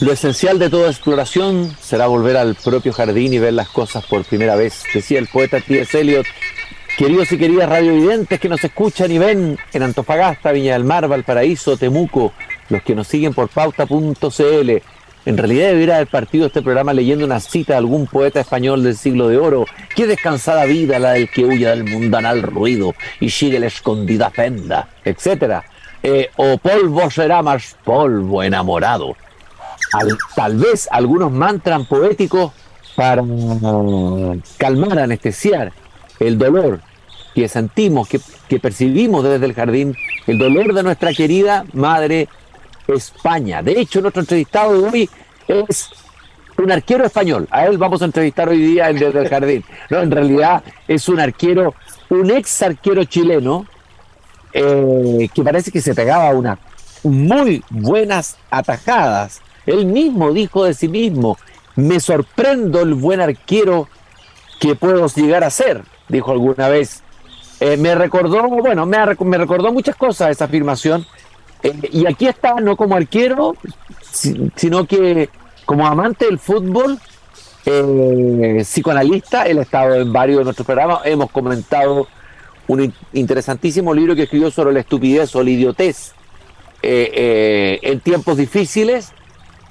Lo esencial de toda exploración será volver al propio jardín y ver las cosas por primera vez, decía el poeta T.S. Eliot. Queridos y queridas radiovidentes que nos escuchan y ven en Antofagasta, Viña del Mar, Valparaíso, Temuco, los que nos siguen por pauta.cl. En realidad debería haber partido este programa leyendo una cita de algún poeta español del siglo de oro. Qué descansada vida la del que huye del mundanal ruido y sigue la escondida fenda, etc. Eh, o polvo será más polvo enamorado tal vez algunos mantras poéticos para calmar, anestesiar el dolor que sentimos, que, que percibimos desde el jardín, el dolor de nuestra querida madre España. De hecho, nuestro entrevistado hoy es un arquero español. A él vamos a entrevistar hoy día en Desde el Jardín. No, en realidad es un arquero, un ex arquero chileno eh, que parece que se pegaba unas muy buenas atajadas él mismo dijo de sí mismo, me sorprendo el buen arquero que puedo llegar a ser, dijo alguna vez. Eh, me recordó, bueno, me, me, recordó muchas cosas esa afirmación. Eh, y aquí está, no como arquero, sino que como amante del fútbol, eh, psicoanalista, él ha estado en varios de nuestros programas, hemos comentado un interesantísimo libro que escribió sobre la estupidez o la idiotez en tiempos difíciles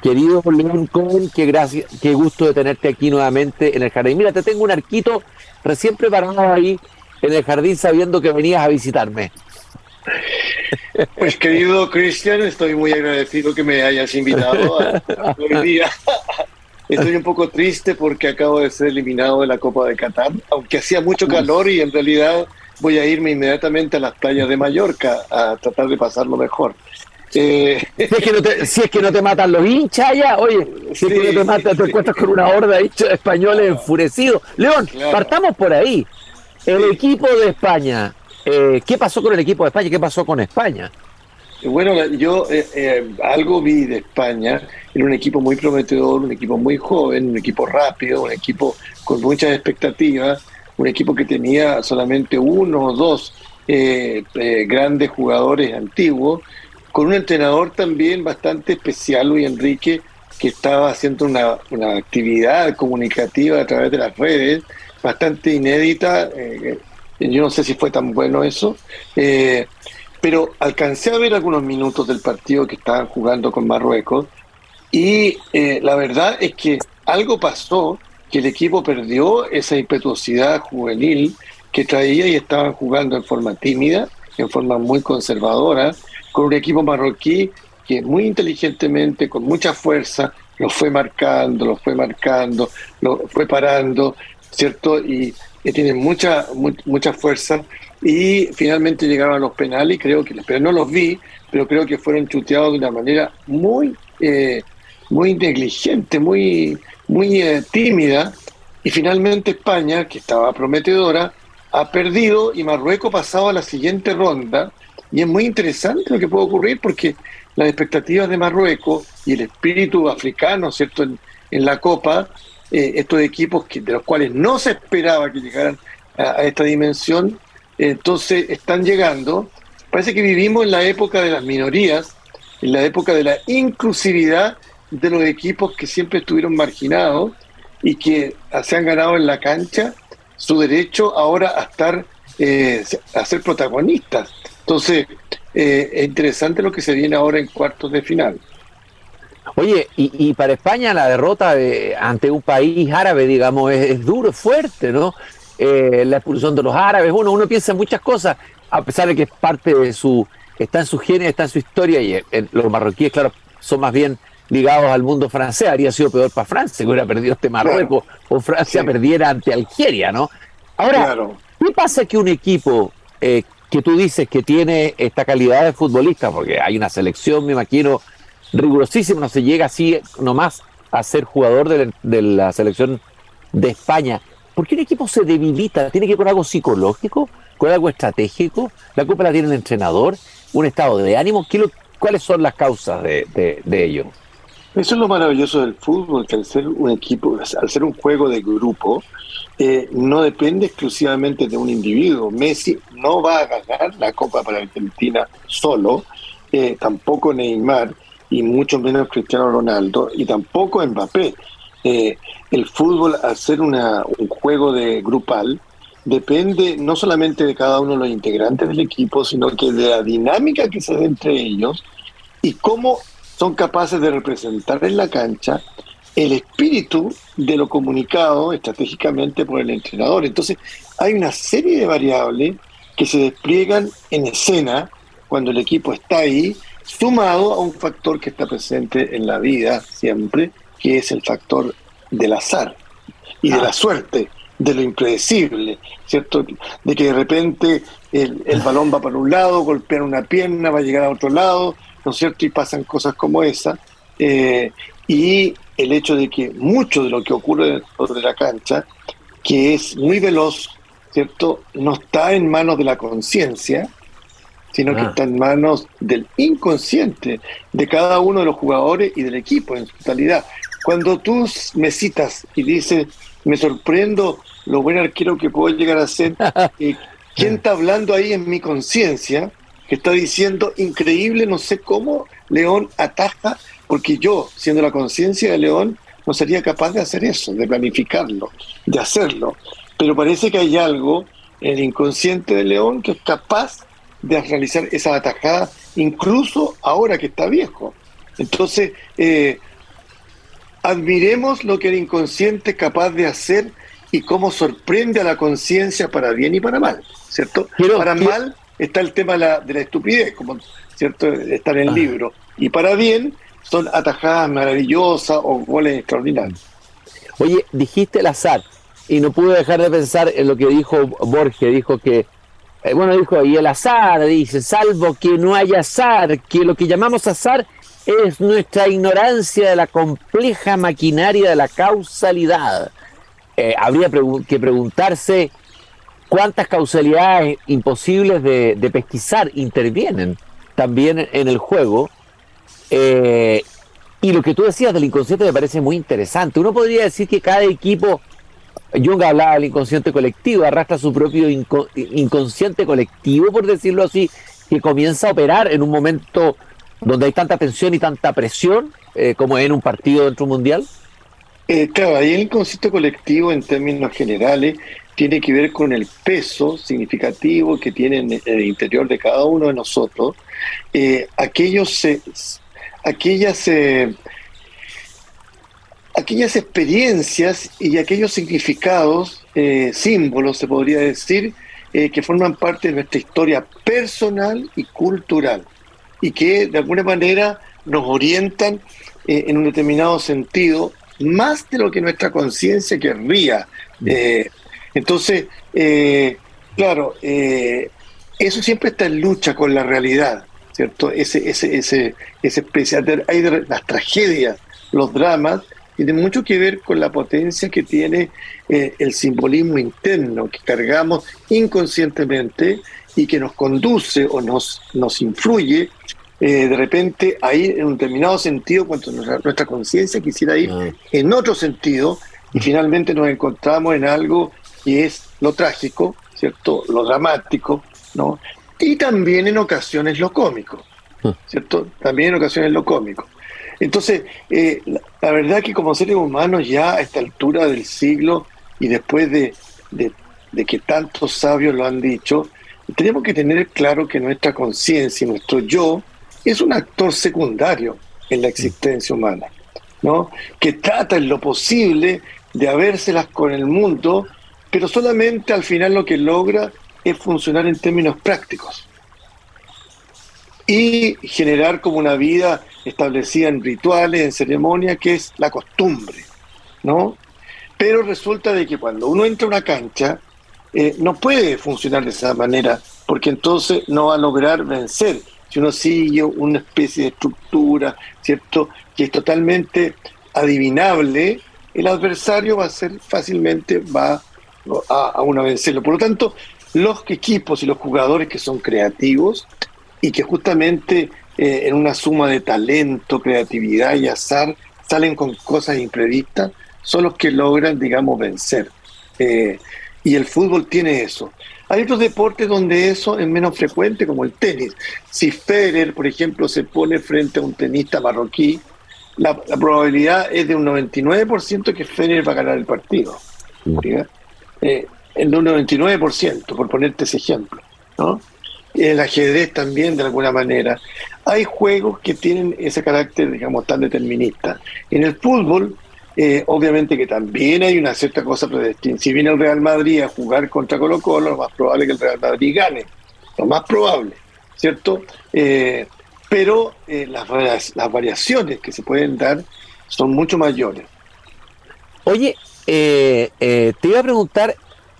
Querido León Cohen, qué, gracia, qué gusto de tenerte aquí nuevamente en el jardín. Mira, te tengo un arquito recién preparado ahí en el jardín sabiendo que venías a visitarme. Pues querido Cristian, estoy muy agradecido que me hayas invitado hoy día. Estoy un poco triste porque acabo de ser eliminado de la Copa de Qatar, aunque hacía mucho calor y en realidad voy a irme inmediatamente a las playas de Mallorca a tratar de pasarlo mejor. Eh, si, es que no te, si es que no te matan los hinchas ya, oye, si es que no te matan, te encuentras con una horda de hinchas españoles enfurecidos. León, partamos por ahí. El equipo de España, eh, ¿qué pasó con el equipo de España? ¿Qué pasó con España? Bueno, yo eh, algo vi de España, era un equipo muy prometedor, un equipo muy joven, un equipo rápido, un equipo con muchas expectativas, un equipo que tenía solamente uno o dos grandes jugadores antiguos, con un entrenador también bastante especial, Luis Enrique, que estaba haciendo una, actividad comunicativa a través de las redes, bastante inédita. Eh, yo no sé si fue tan bueno eso, eh, pero alcancé a ver algunos minutos del partido que estaban jugando con Marruecos y eh, la verdad es que algo pasó, que el equipo perdió esa impetuosidad juvenil que traía y estaban jugando en forma tímida, en forma muy conservadora, con un equipo marroquí que muy inteligentemente, con mucha fuerza, lo fue marcando, lo fue marcando, lo fue parando, ¿cierto? Y, tiene mucha, mucha fuerza. Y finalmente llegaron a los penales, y creo que, pero no los vi, pero creo que fueron chuteados de una manera muy, eh, muy negligente, muy, muy eh, tímida. Y finalmente España, que estaba prometedora, ha perdido y Marruecos pasado a la siguiente ronda y es muy interesante lo que puede ocurrir porque las expectativas de Marruecos y el espíritu africano, ¿cierto?, en, la Copa, eh, estos equipos que, de los cuales no se esperaba que llegaran a, esta dimensión, entonces están llegando. Parece que vivimos en la época de las minorías, en la época de la inclusividad de los equipos que siempre estuvieron marginados y que se han ganado en la cancha su derecho ahora a estar, eh, a ser protagonistas. Entonces, eh, es interesante lo que se viene ahora en cuartos de final. Oye, y, para España la derrota ante un país árabe, digamos, es, duro, es fuerte, ¿no? Eh, la expulsión de los árabes, uno, uno piensa en muchas cosas, a pesar de que es parte de su, está en su genes, está en su historia, y eh, los marroquíes, claro, son más bien ligados al mundo francés, habría sido peor para Francia que hubiera perdido este Marruecos, o Francia perdiera ante Algeria, ¿no? Ahora, ¿qué pasa que un equipo eh, que tú dices que tiene esta calidad de futbolista, porque hay una selección, me imagino, rigurosísima, no se llega así nomás a ser jugador de la, selección de España. ¿Por qué un equipo se debilita? ¿Tiene que ver con algo psicológico? ¿Con algo estratégico? ¿La culpa la tiene el entrenador? ¿Un estado de ánimo? ¿Qué ¿Cuáles son las causas de, de ello? Eso es lo maravilloso del fútbol, que al ser un equipo, al ser un juego de grupo, eh, no depende exclusivamente de un individuo. Messi no va a ganar la Copa para Argentina solo, eh, tampoco Neymar. y mucho menos Cristiano Ronaldo, y tampoco Mbappé. Eh, el fútbol, al ser un juego de grupal, depende no solamente de cada uno de los integrantes del equipo, sino que de la dinámica que se da entre ellos y cómo son capaces de representar en la cancha el espíritu de lo comunicado estratégicamente por el entrenador. Entonces, hay una serie de variables que se despliegan en escena cuando el equipo está ahí, sumado a un factor que está presente en la vida siempre, que es el factor del azar y de la ah. suerte, de lo impredecible, ¿cierto? De que de repente el, el balón va para un lado, golpea una pierna, va a llegar a otro lado, ¿no es cierto? Y pasan cosas como esa. Eh, y el hecho de que mucho de lo que ocurre dentro de la cancha, que es muy veloz, ¿cierto? No está en manos de la conciencia, sino que ah. está en manos del inconsciente de cada uno de los jugadores y del equipo en su totalidad. Cuando tú me citas y dices, me sorprendo lo buen arquero que puedo llegar a ser, eh, ¿quién está hablando ahí en mi conciencia? Que está diciendo, increíble, no sé cómo León ataja, porque yo, siendo la conciencia de León, no sería capaz de hacer eso, de planificarlo, de hacerlo. Pero parece que hay algo en el inconsciente de León que es capaz de realizar esa atajada, incluso ahora que está viejo. Entonces, eh, admiremos lo que el inconsciente es capaz de hacer y cómo sorprende a la conciencia para bien y para mal, ¿cierto? para mal está el tema de la, de la, estupidez, como cierto está en el ah. libro, y para bien son atajadas maravillosas o goles extraordinarios. Oye, dijiste el azar, y no pude dejar de pensar en lo que dijo Borges, dijo que, eh, bueno, dijo, y el azar, dice, salvo que no haya azar, que lo que llamamos azar es nuestra ignorancia de la compleja maquinaria de la causalidad. Eh, habría que preguntarse cuántas causalidades imposibles de, pesquisar intervienen también en el juego. Eh, y lo que tú decías del inconsciente me parece muy interesante. Uno podría decir que cada equipo, Jung hablaba del inconsciente colectivo, arrastra su propio inconsciente colectivo, por decirlo así, que comienza a operar en un momento donde hay tanta tensión y tanta presión eh, como en un partido dentro mundial? Eh, claro, ahí el concepto colectivo en términos generales tiene que ver con el peso significativo que tiene en el interior de cada uno de nosotros. Eh, aquellos, aquellas, aquellas experiencias y aquellos significados, símbolos, se podría decir, que forman parte de nuestra historia personal y cultural y que de alguna manera nos orientan eh, en un determinado sentido, más de lo que nuestra conciencia querría. Eh, entonces, eh, claro, eso siempre está en lucha con la realidad, ¿cierto? Ese, ese, ese, esa especie de, hay las tragedias, los dramas, tienen mucho que ver con la potencia que tiene el simbolismo interno que cargamos inconscientemente y que nos conduce o nos, nos influye eh, de repente ahí en un determinado sentido cuando nuestra, conciencia quisiera ir ah. en otro sentido y finalmente nos encontramos en algo que es lo trágico, ¿cierto? Lo dramático, ¿no? Y también en ocasiones lo cómico, ah. ¿cierto? También en ocasiones lo cómico. Entonces, eh, la, verdad que como seres humanos ya a esta altura del siglo y después de, de que tantos sabios lo han dicho, tenemos que tener claro que nuestra conciencia y nuestro yo es un actor secundario en la existencia humana, ¿no? Que trata en lo posible de habérselas con el mundo, pero solamente al final lo que logra es funcionar en términos prácticos y generar como una vida establecida en rituales, en ceremonias, que es la costumbre, ¿no? Pero resulta de que cuando uno entra a una cancha, eh, no puede funcionar de esa manera, porque entonces no va a lograr vencer si uno sigue una especie de estructura, ¿cierto?, que es totalmente adivinable, el adversario va a ser fácilmente, va a, a una vencerlo. Por lo tanto, los equipos y los jugadores que son creativos y que justamente eh, en una suma de talento, creatividad y azar salen con cosas imprevistas, son los que logran, digamos, vencer. Eh, y el fútbol tiene eso. Hay otros deportes donde eso es menos frecuente, como el tenis. Si Federer, por ejemplo, se pone frente a un tenista marroquí, la, probabilidad es de un 99% que Federer va a ganar el partido. Eh, en un 99%, por ponerte ese ejemplo. ¿no? El ajedrez también, de alguna manera. Hay juegos que tienen ese carácter, digamos, tan determinista. En el fútbol, eh, obviamente que también hay una cierta cosa predestinada. Si viene el Real Madrid a jugar contra Colo Colo, lo más probable es que el Real Madrid gane. Lo más probable, ¿cierto? Eh, pero eh, las, las variaciones que se pueden dar son mucho mayores. Oye, te iba a preguntar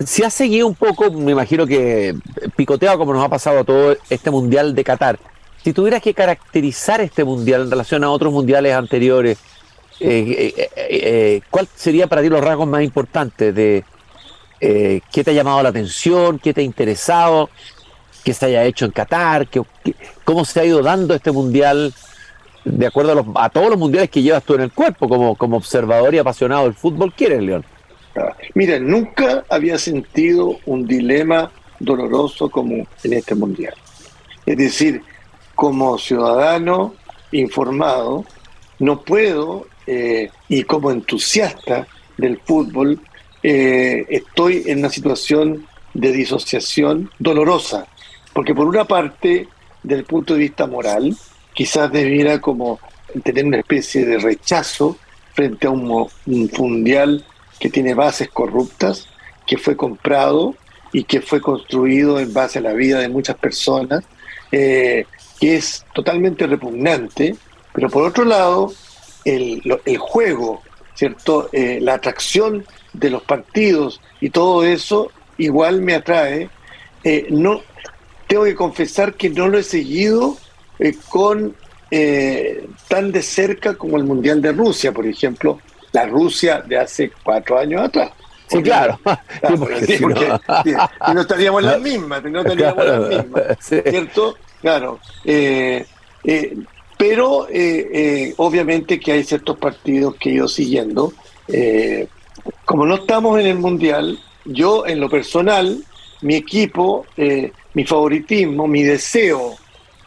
si has seguido un poco, me imagino que picoteado como nos ha pasado todo este Mundial de Qatar. Si tuvieras que caracterizar este Mundial en relación a otros mundiales anteriores, eh, eh, eh, ¿cuál sería para ti los rasgos más importantes de qué te ha llamado la atención, qué te ha interesado, qué se haya hecho en Qatar, cómo se ha ido dando este mundial de acuerdo a, todos los mundiales que llevas tú en el cuerpo como, como observador y apasionado del fútbol? ¿Quieres, León? Ah, mira, nunca había sentido un dilema doloroso como en este mundial. Es decir, como ciudadano informado, no puedo eh, y como entusiasta del fútbol, eh, estoy en una situación de disociación dolorosa, porque por una parte, desde el punto de vista moral, quizás debiera como tener una especie de rechazo frente a un, mundial que tiene bases corruptas, que fue comprado y que fue construido en base a la vida de muchas personas, eh, que es totalmente repugnante, pero por otro lado, el, el juego, ¿cierto? Eh, la atracción de los partidos y todo eso igual me atrae. Eh, no, tengo que confesar que no lo he seguido eh, con tan de cerca como el Mundial de Rusia, por ejemplo, la Rusia de hace cuatro años atrás. Sí, claro. no estaríamos en la misma, no estaríamos en la misma, ¿cierto? Claro. Eh, pero eh, eh, obviamente que hay ciertos partidos que he ido siguiendo. Eh, como no estamos en el Mundial, yo en lo personal, mi equipo, mi favoritismo, mi deseo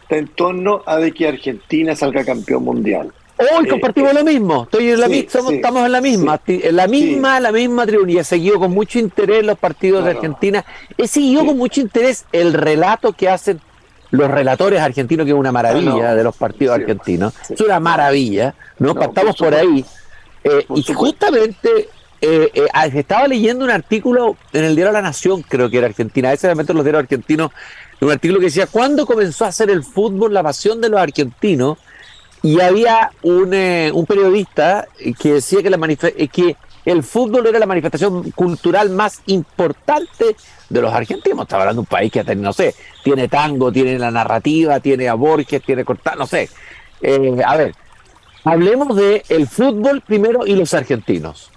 está en torno a de que Argentina salga campeón mundial. Hoy compartimos lo mismo, estoy en la misma, estamos en la misma, en la misma, la misma tribuna y he seguido con mucho interés los partidos de Argentina, he seguido con mucho interés el relato que hacen los relatores argentinos, que es una maravilla ah, de los partidos argentinos. Es una maravilla, ¿no? Estamos por, ahí. Eh, y justamente eh, eh, ah, estaba leyendo un artículo en el diario La Nación, creo que era Argentina, ese momento los diarios argentinos, un artículo que decía, ¿cuándo comenzó a ser el fútbol la pasión de los argentinos? Y había un, un periodista que decía que, la que el fútbol era la manifestación cultural más importante de los argentinos. Estaba hablando de un país que, no sé, tiene tango, tiene la narrativa, tiene a Borges, tiene cortar, no sé. Eh, a ver, hablemos de el fútbol primero y los argentinos.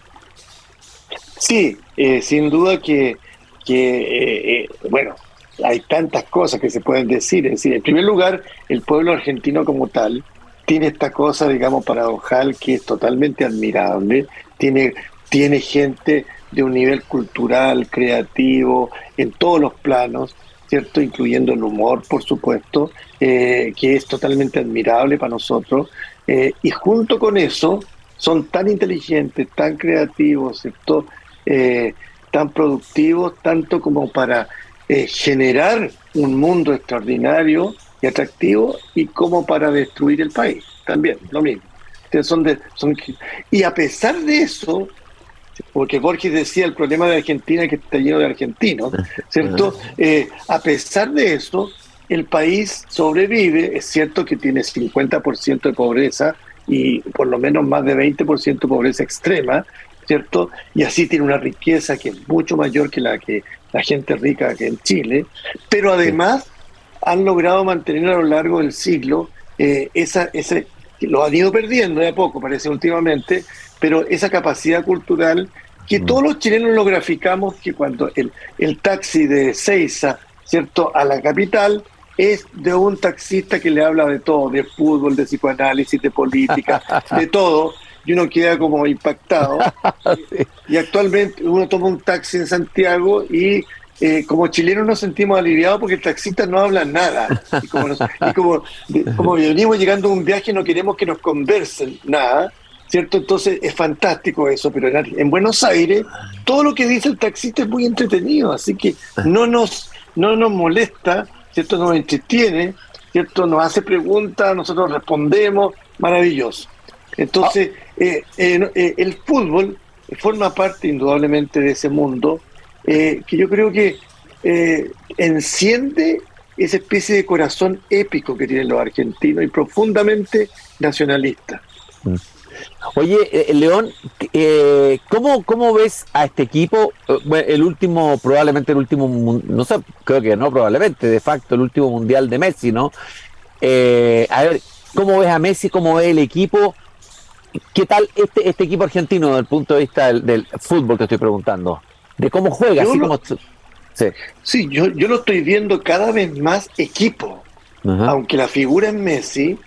Sí, eh, sin duda que, que eh, bueno, hay tantas cosas que se pueden decir. Es decir, en primer lugar, el pueblo argentino como tal tiene esta cosa, digamos, paradojal que es totalmente admirable. Tiene, tiene gente de un nivel cultural, creativo, en todos los planos, ¿cierto? Incluyendo el humor, por supuesto, eh, que es totalmente admirable para nosotros. Eh, y junto con eso, son tan inteligentes, tan creativos, ¿cierto? Eh, tan productivos, tanto como para generar un mundo extraordinario y atractivo, y como para destruir el país, también, lo mismo. son de, son, y a pesar de eso, porque Borges decía el problema de Argentina es que está lleno de argentinos, ¿cierto? Eh, a pesar de eso, el país sobrevive, es cierto que tiene 50% de pobreza y por lo menos más de 20% de pobreza extrema, ¿cierto? Y así tiene una riqueza que es mucho mayor que la que la gente rica que en Chile, pero además han logrado mantener a lo largo del siglo eh, esa, ese, lo han ido perdiendo de a poco, parece últimamente, pero esa capacidad cultural que mm. todos los chilenos lo graficamos, que cuando el, el taxi de Seiza, ¿cierto?, a la capital, es de un taxista que le habla de todo, de fútbol, de psicoanálisis, de política, de todo, y uno queda como impactado. Y actualmente uno toma un taxi en Santiago y eh, como chilenos nos sentimos aliviados porque el taxista no habla nada. Y como, como, venimos llegando a un viaje no queremos que nos conversen nada, ¿cierto? Entonces es fantástico eso, pero en, Buenos Aires todo lo que dice el taxista es muy entretenido, así que no nos, no nos molesta, ¿cierto? Nos entretiene, ¿cierto? Nos hace preguntas, nosotros respondemos, maravilloso. Entonces, eh, eh, el fútbol forma parte indudablemente de ese mundo eh, que yo creo que eh, enciende esa especie de corazón épico que tienen los argentinos y profundamente nacionalista. Mm. Oye, eh, León, ¿cómo, ¿cómo ves a este equipo? el último, probablemente el último, no sé, creo que no, probablemente, de facto, el último mundial de Messi, ¿no? a ver, ¿cómo ves a Messi? ¿Cómo ves el equipo? ¿Qué tal este, este equipo argentino desde el punto de vista del, fútbol que estoy preguntando? De cómo juega, así como... Sí, yo, yo lo estoy viendo cada vez más equipo. Aunque la figura es Messi,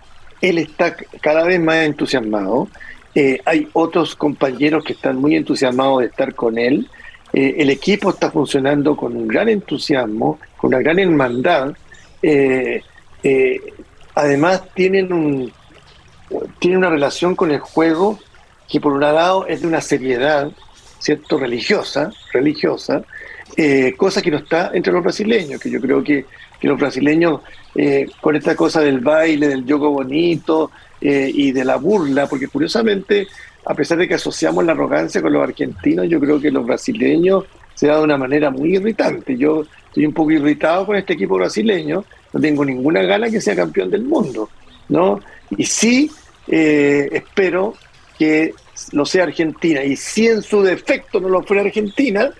él está cada vez más entusiasmado. Eh, hay otros compañeros que están muy entusiasmados de estar con él. Eh, el equipo está funcionando con un gran entusiasmo, con una gran hermandad. Eh, además tienen un, tiene una relación con el juego que por un lado es de una seriedad, ¿cierto? Religiosa, religiosa, eh, cosa que no está entre los brasileños, que yo creo que, los brasileños, eh, con esta cosa del baile, del yogo bonito eh, y de la burla, porque curiosamente, a pesar de que asociamos la arrogancia con los argentinos, yo creo que los brasileños se da de una manera muy irritante. Yo estoy un poco irritado con este equipo brasileño, no tengo ninguna gana que sea campeón del mundo, ¿no? Y sí eh, espero que lo sea Argentina. Y si en su defecto no lo fuera Argentina,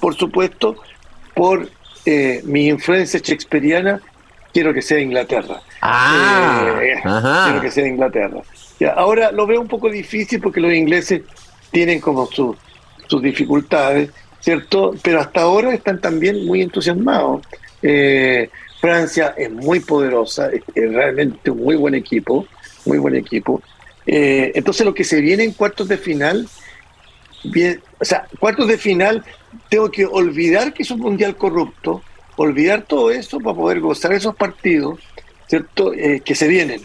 por supuesto, por eh, mi influencia shakespeariana, quiero que sea Inglaterra. Ah, eh, quiero que sea Inglaterra. ahora lo veo un poco difícil porque los ingleses tienen como sus dificultades, ¿cierto? Pero hasta ahora están también muy entusiasmados. Francia es muy poderosa, es realmente un muy buen equipo muy buen equipo. Eh, entonces lo que se viene en cuartos de final, bien, o sea, cuartos de final, tengo que olvidar que es un mundial corrupto, olvidar todo eso para poder gozar esos partidos, ¿cierto? Eh, que se vienen,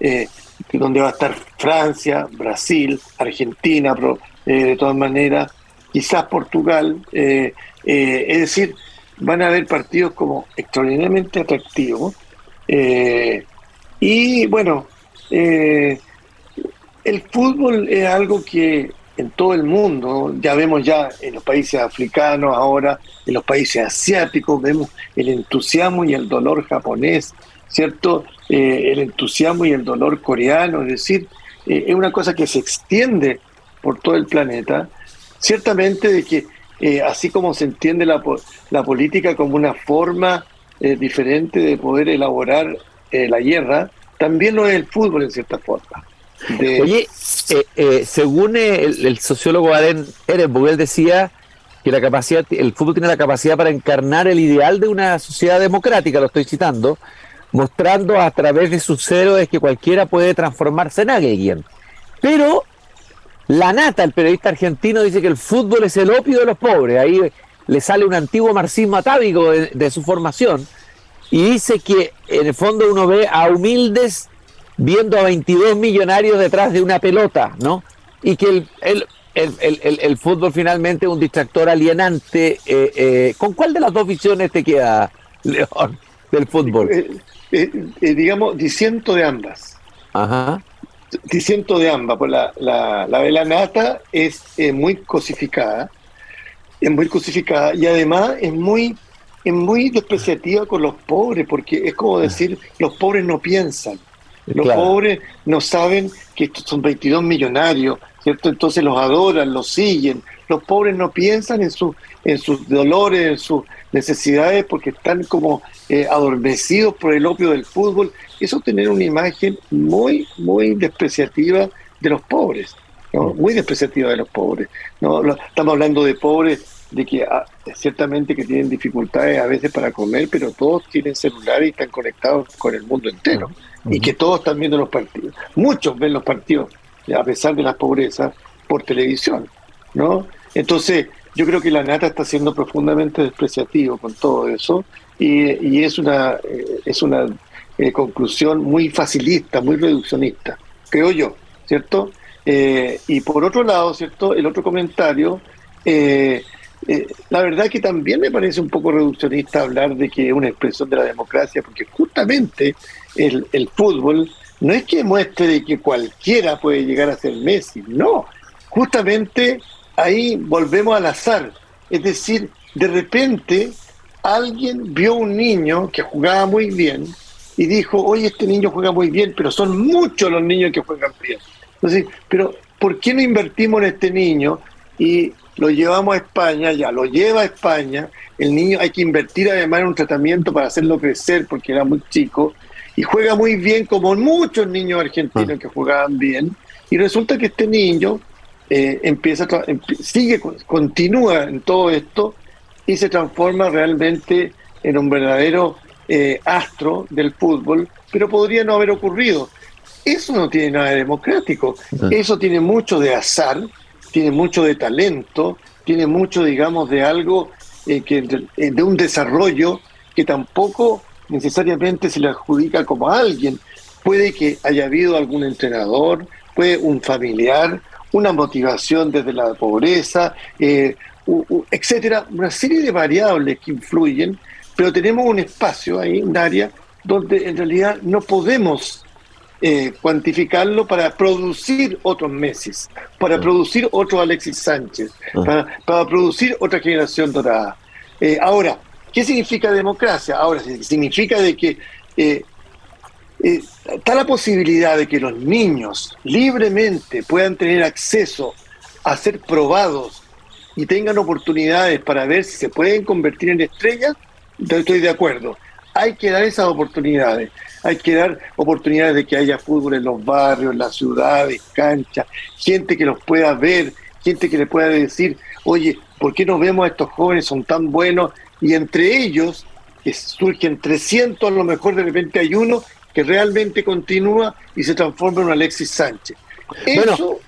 eh, donde va a estar Francia, Brasil, Argentina, de todas maneras, quizás Portugal, es decir, van a haber partidos como extraordinariamente atractivos. y bueno, eh, el fútbol es algo que en todo el mundo, ya vemos ya en los países africanos ahora, en los países asiáticos, vemos el entusiasmo y el dolor japonés, ¿cierto? Eh, el entusiasmo y el dolor coreano, es decir, eh, es una cosa que se extiende por todo el planeta. Ciertamente de que así como se entiende la, la política como una forma diferente de poder elaborar la guerra, también lo es el fútbol en cierta forma. Oye, eh, eh, según el, sociólogo Aren Ehrenburg, él decía que la capacidad, el fútbol tiene la capacidad para encarnar el ideal de una sociedad democrática, lo estoy citando, mostrando a través de sus héroes que cualquiera puede transformarse en alguien. Pero la nata, el periodista argentino, dice que el fútbol es el opio de los pobres. Ahí le sale un antiguo marxismo atávico de su formación y dice que en el fondo uno ve a humildes viendo a 22 millonarios detrás de una pelota, ¿no? Y que el, el, el, el, fútbol finalmente es un distractor alienante. Eh, eh, ¿Con cuál de las dos visiones te queda, León, del fútbol? Eh, digamos, disiento de ambas. Ajá. Disiento de ambas, pues la, la, la de la nata es muy cosificada, es muy cosificada y además es muy es muy despreciativa con los pobres, porque es como decir, los pobres no piensan, los pobres no saben que estos son 22 millonarios, ¿cierto? Entonces los adoran, los siguen. Los pobres no piensan en, su, en sus dolores, en sus necesidades, porque están como eh, adormecidos por el opio del fútbol. Eso tener una imagen muy, muy despreciativa de los pobres, ¿no? muy despreciativa de los pobres. ¿no? Estamos hablando de pobres de que ah, ciertamente que tienen dificultades a veces para comer, pero todos tienen celular y están conectados con el mundo entero. Y que todos están viendo los partidos. Muchos ven los partidos, a pesar de la pobreza, por televisión. ¿no? Entonces, yo creo que la Nata está siendo profundamente despreciativo con todo eso y, es una, eh, es una eh, conclusión muy facilista, muy reduccionista, creo yo, ¿cierto? Eh, y por otro lado, ¿cierto? El otro comentario, la verdad que también me parece un poco reduccionista hablar de que es una expresión de la democracia, porque justamente el, el fútbol no es que muestre que cualquiera puede llegar a ser Messi, no, justamente ahí volvemos al azar. Es decir, de repente alguien vio un niño que jugaba muy bien y dijo, oye, este niño juega muy bien, pero son muchos los niños que juegan bien. Entonces, pero ¿por qué no invertimos en este niño y lo llevamos a España, ya lo lleva a España, el niño hay que invertir además en un tratamiento para hacerlo crecer porque era muy chico. Y juega muy bien como muchos niños argentinos ah. que jugaban bien. Y resulta que este niño eh, empieza sigue, continúa en todo esto y se transforma realmente en un verdadero eh, astro del fútbol, pero podría no haber ocurrido. Eso no tiene nada de democrático, eso tiene mucho de azar, tiene mucho de talento, tiene mucho, digamos, de algo eh, que de un desarrollo que tampoco necesariamente se le adjudica como a alguien. Puede que haya habido algún entrenador, puede un familiar, una motivación desde la pobreza, eh, etcétera, una serie de variables que influyen, pero tenemos un espacio ahí, un área, donde en realidad no podemos eh, cuantificarlo para producir otros Messi, para producir otro Alexis Sánchez, para, producir otra generación dorada. Eh, ahora, ¿qué significa democracia? Ahora, significa de que eh, está la posibilidad de que los niños libremente puedan tener acceso a ser probados y tengan oportunidades para ver si se pueden convertir en estrellas, estoy de acuerdo. Hay que dar esas oportunidades. Hay que dar oportunidades de que haya fútbol en los barrios, en las ciudades, canchas, gente que los pueda ver, gente que le pueda decir, oye, ¿por qué no vemos a estos jóvenes? Son tan buenos. Y entre ellos, que surgen 300, a lo mejor de repente hay uno que realmente continúa y se transforma en un Alexis Sánchez. Eso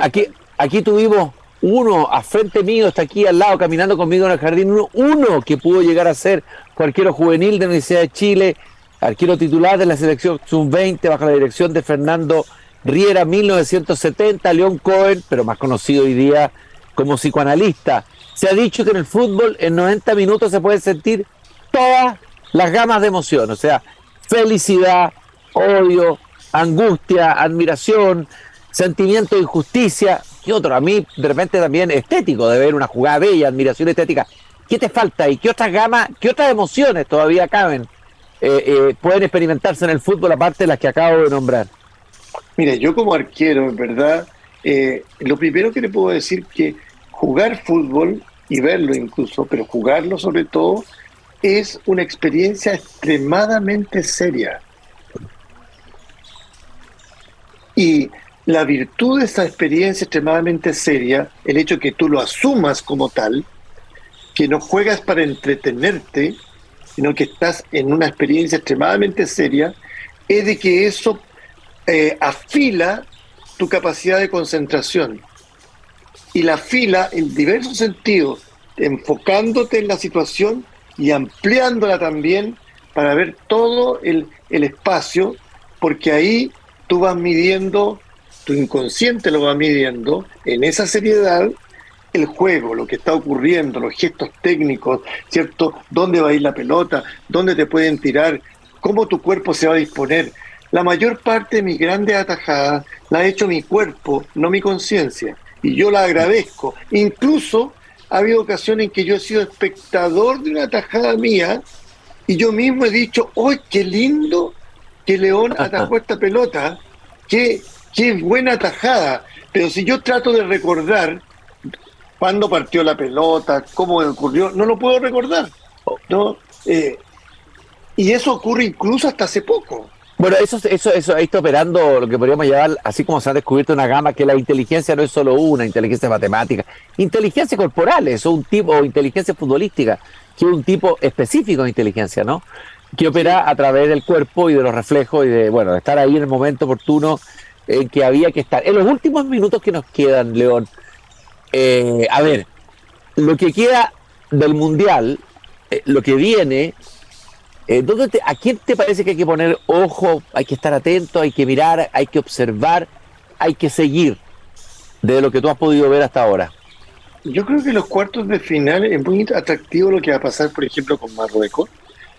aquí, aquí tuvimos uno a frente mío, está aquí al lado caminando conmigo en el jardín, uno, uno que pudo llegar a ser arquero juvenil de la Universidad de Chile, arquero titular de la selección sub-20 bajo la dirección de Fernando Riera 1970, León Cohen, pero más conocido hoy día como psicoanalista. Se ha dicho que en el fútbol en 90 minutos se puede sentir todas las gamas de emoción, o sea, felicidad, odio, angustia, admiración, sentimiento de injusticia y otro, a mí de repente también estético, de ver una jugada bella, admiración estética. ¿Qué te falta y qué otras gamas, qué otras emociones todavía caben, eh, eh, pueden experimentarse en el fútbol aparte de las que acabo de nombrar? Mire, yo como arquero, en verdad, eh, lo primero que le puedo decir que jugar fútbol y verlo incluso, pero jugarlo sobre todo, es una experiencia extremadamente seria. Y la virtud de esa experiencia extremadamente seria, el hecho que tú lo asumas como tal, que no juegas para entretenerte, sino que estás en una experiencia extremadamente seria, es de que eso eh, afila tu capacidad de concentración. Y la afila en diversos sentidos, enfocándote en la situación y ampliándola también para ver todo el, espacio, porque ahí tú vas midiendo, tu inconsciente lo va midiendo en esa seriedad el juego, lo que está ocurriendo, los gestos técnicos, ¿cierto? ¿Dónde va a ir la pelota? ¿Dónde te pueden tirar? ¿Cómo tu cuerpo se va a disponer? La mayor parte de mis grandes atajadas la ha hecho mi cuerpo, no mi conciencia. Y yo la agradezco. Incluso ha habido ocasiones en que yo he sido espectador de una tajada mía y yo mismo he dicho, ¡ay, qué lindo que León atajó esta pelota! ¡Qué, qué buena tajada! Pero si yo trato de recordar cuándo partió la pelota, cómo ocurrió, no lo puedo recordar. ¿no? Eh, y eso ocurre incluso hasta hace poco. Bueno, eso, eso, eso, ahí está operando lo que podríamos llamar, así como se ha descubierto una gama, que la inteligencia no es solo una, inteligencia matemática, inteligencia corporal, es un tipo, o inteligencia futbolística, que es un tipo específico de inteligencia, ¿no? Que opera a través del cuerpo y de los reflejos y de, bueno, de estar ahí en el momento oportuno en que había que estar. En los últimos minutos que nos quedan, León, eh, a ver, lo que queda del Mundial, eh, lo que viene, eh, ¿dónde ¿a quién te parece que hay que poner ojo, hay que estar atento, hay que mirar, hay que observar, hay que seguir de lo que tú has podido ver hasta ahora? Yo creo que los cuartos de final es muy atractivo lo que va a pasar, por ejemplo, con Marruecos.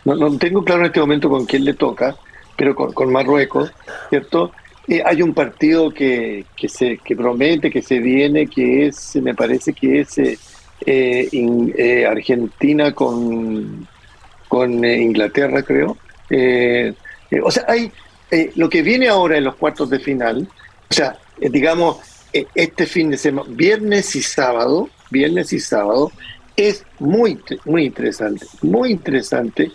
No, no tengo claro en este momento con quién le toca, pero con, Marruecos, ¿cierto? Eh, hay un partido que, que, se, que promete, que se viene, que es, me parece que es eh, eh, Argentina con, con Inglaterra, creo. o sea, hay lo que viene ahora en los cuartos de final, o sea, digamos, este fin de semana, viernes y sábado, viernes y sábado, es muy, muy interesante, muy interesante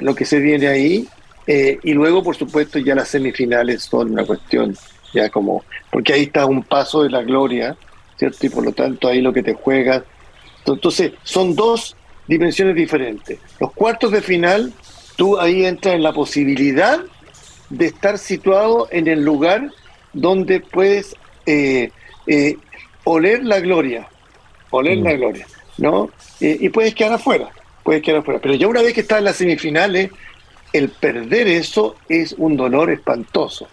lo que se viene ahí eh, y luego, por supuesto, ya las semifinales son una cuestión, ya como, porque ahí está un paso de la gloria, ¿cierto? Y por lo tanto ahí lo que te juegas. Entonces, son dos dimensiones diferentes. Los cuartos de final, tú ahí entras en la posibilidad de estar situado en el lugar donde puedes eh, eh, oler la gloria, oler la mm. gloria, ¿no? y puedes quedar afuera, puedes quedar afuera. Pero ya una vez que estás en las semifinales, el perder eso es un dolor espantoso.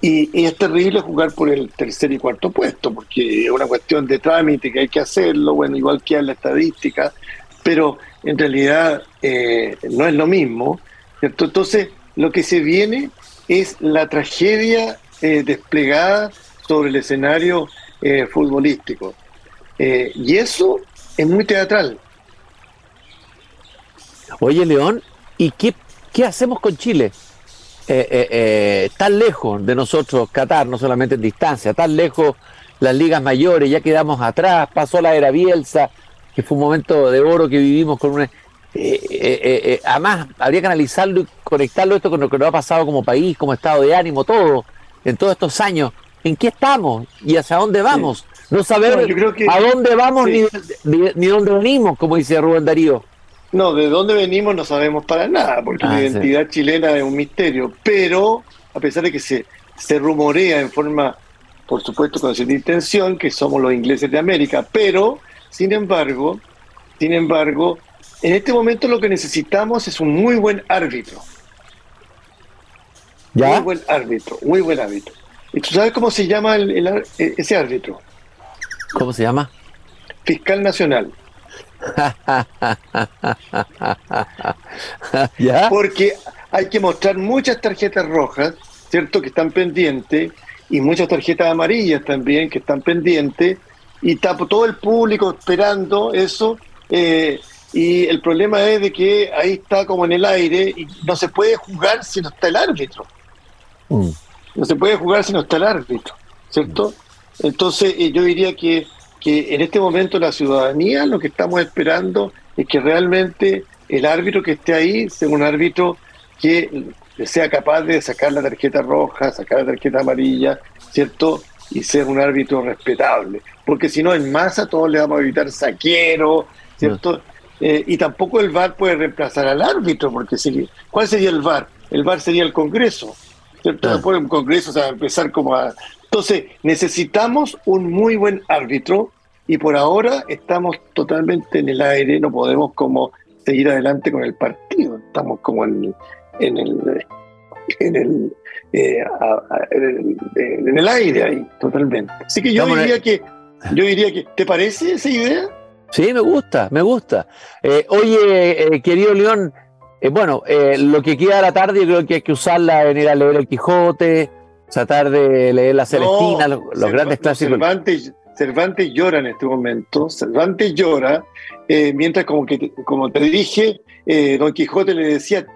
Y, es terrible jugar por el tercer y cuarto puesto, porque es una cuestión de trámite que hay que hacerlo, bueno, igual que en la estadística, pero en realidad eh, no es lo mismo. Entonces, lo que se viene es la tragedia eh, desplegada sobre el escenario eh, futbolístico. y eso es muy teatral. Oye, León, ¿y qué ¿Qué hacemos con Chile? Eh, eh, eh, tan lejos de nosotros, Qatar, no solamente en distancia, tan lejos las ligas mayores, ya quedamos atrás, pasó la era Bielsa, que fue un momento de oro que vivimos con una... además, habría que analizarlo y conectarlo esto con lo que nos ha pasado como país, como estado de ánimo, todo, en todos estos años. ¿En qué estamos y hacia dónde vamos? No saber a dónde vamos ni, ni dónde venimos, como dice Rubén Darío. No, de dónde venimos no sabemos para nada, porque la ah, identidad chilena es un misterio, pero a pesar de que se, se rumorea en forma, por supuesto, con cierta intención, que somos los ingleses de América, pero, sin embargo, sin embargo, en este momento lo que necesitamos es un muy buen árbitro. ¿Ya? Muy buen árbitro, muy buen árbitro. ¿Y tú sabes cómo se llama ese árbitro? ¿Cómo se llama? Fiscal Nacional. Porque hay que mostrar muchas tarjetas rojas, ¿cierto? Que están pendientes, y muchas tarjetas amarillas también que están pendientes, y está todo el público esperando eso. Eh, y el problema es de que ahí está como en el aire y no se puede jugar si no está el árbitro. Mm. No se puede jugar si no está el árbitro, ¿cierto? Entonces eh, yo diría que que en este momento la ciudadanía lo que estamos esperando es que realmente el árbitro que esté ahí sea un árbitro que sea capaz de sacar la tarjeta roja, sacar la tarjeta amarilla, ¿cierto? Y ser un árbitro respetable. Porque si no, en masa todos le vamos a evitar saquero, ¿cierto? Eh, y tampoco el VAR puede reemplazar al árbitro, porque sería, ¿cuál sería el VAR? El VAR sería el Congreso, ¿cierto? Después un Congreso se va a empezar como a, entonces, necesitamos un muy buen árbitro y por ahora estamos totalmente en el aire, no podemos como seguir adelante con el partido, estamos como en, en el en el, eh, en el, aire ahí, totalmente. Así que yo diría que, yo diría que, ¿te parece esa idea? Sí, me gusta, me gusta. Eh, oye, eh, querido León, bueno, lo que queda de la tarde yo creo que hay que usarla en ir a leer el Quijote, tratar de leer la Celestina, los, grandes clásicos. Cervantes, Cervantes llora en este momento, Cervantes llora, eh, mientras como, que, como te dije, eh, Don Quijote le decía,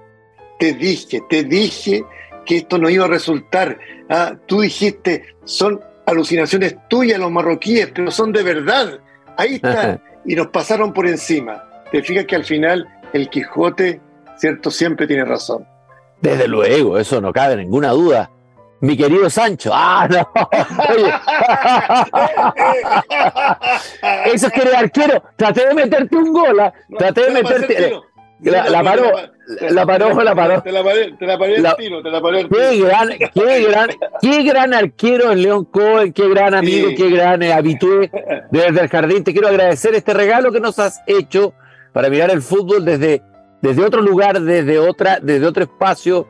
te dije, te dije que esto no iba a resultar. Ah, tú dijiste, son alucinaciones tuyas los marroquíes, pero son de verdad. Ahí están. y nos pasaron por encima. Te fijas que al final el Quijote, ¿cierto? Siempre tiene razón. Desde luego, eso no cabe ninguna duda mi querido Sancho. Ah, no. Eso es que eres arquero. Traté de meterte un gol. ¿ah? Traté de meterte. La, paró. la paró, la paró. Te la paré, te la paré La- tiro, te la paré al Qué tiro. gran, qué gran, qué gran arquero es León Cohen, qué gran amigo, Sí. qué gran eh, habitué desde el jardín. Te quiero agradecer este regalo que nos has hecho para mirar el fútbol desde, desde otro lugar, desde otra, desde otro espacio.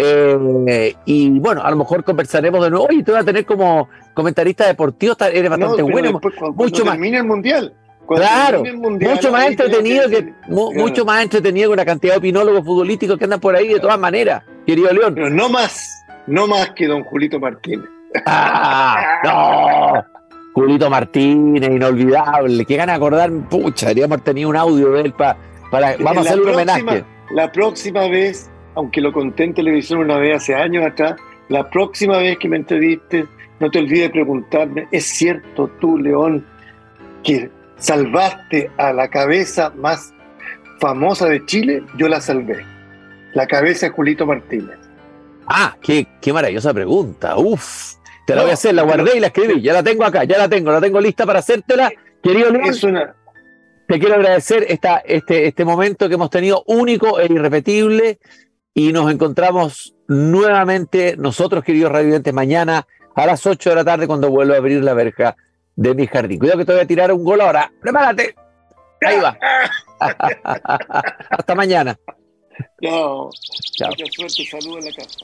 Eh, y bueno, a lo mejor conversaremos de nuevo. Oye, te voy a tener como comentarista deportivo, eres bastante No, bueno. después, cuando, mucho cuando más. el mundial. Claro, termine el mundial, mucho más entretenido que, mu- Claro. mucho más entretenido que una cantidad de opinólogos futbolísticos que andan por ahí de todas maneras, querido León. Pero no más, no más que don Julito Martínez. Ah, no. Julito Martínez, inolvidable. Qué gana de acordar, pucha, deberíamos haber tenido un audio de él pa- para. Vamos a La hacerle un próxima- homenaje. La próxima vez, aunque lo conté en televisión una vez hace años atrás, la próxima vez que me entrevistes, no te olvides de preguntarme, ¿es cierto tú, León, que salvaste a la cabeza más famosa de Chile? Yo la salvé. La cabeza de Julito Martínez. Ah, qué, qué maravillosa pregunta. Uf, te la No, voy a hacer, la guardé y la escribí. Ya la tengo acá, ya la tengo, la tengo lista para hacértela. Querido León, Es una, te quiero agradecer esta, este, este momento que hemos tenido único e irrepetible y nos encontramos nuevamente nosotros, queridos radiovidentes, mañana a las 8 de la tarde cuando vuelva a abrir la verja de mi jardín. Cuidado que te voy a tirar un gol ahora. Prepárate. Ahí va. Hasta mañana. no, Chao. mucha suerte, saludos en la casa.